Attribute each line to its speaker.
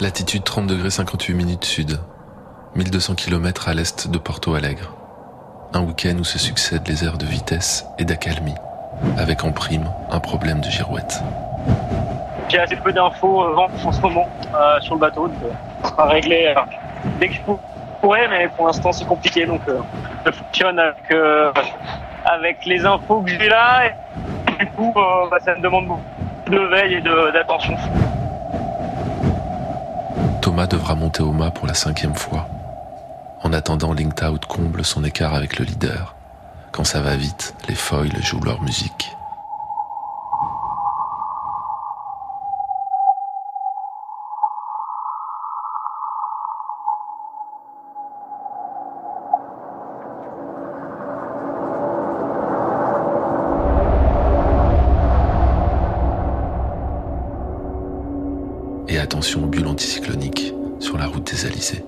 Speaker 1: Latitude 30 degrés 58 minutes sud, 1200 km à l'est de Porto Alegre. Un week-end où se succèdent les airs de vitesse et d'accalmie, avec en prime un problème de girouette.
Speaker 2: J'ai assez peu d'infos euh, en ce moment euh, sur le bateau, donc euh, sera réglé dès que je pourrais, mais pour l'instant c'est compliqué, donc je fonctionne avec, avec les infos que j'ai là, et du coup bah, ça me demande beaucoup de veille et d'attention.
Speaker 1: Thomas devra monter au mât pour la cinquième fois. En attendant, Linked comble son écart avec le leader. Quand ça va vite, les foils jouent leur musique. Et attention aux bulles anticycloniques sur la route des Alizés.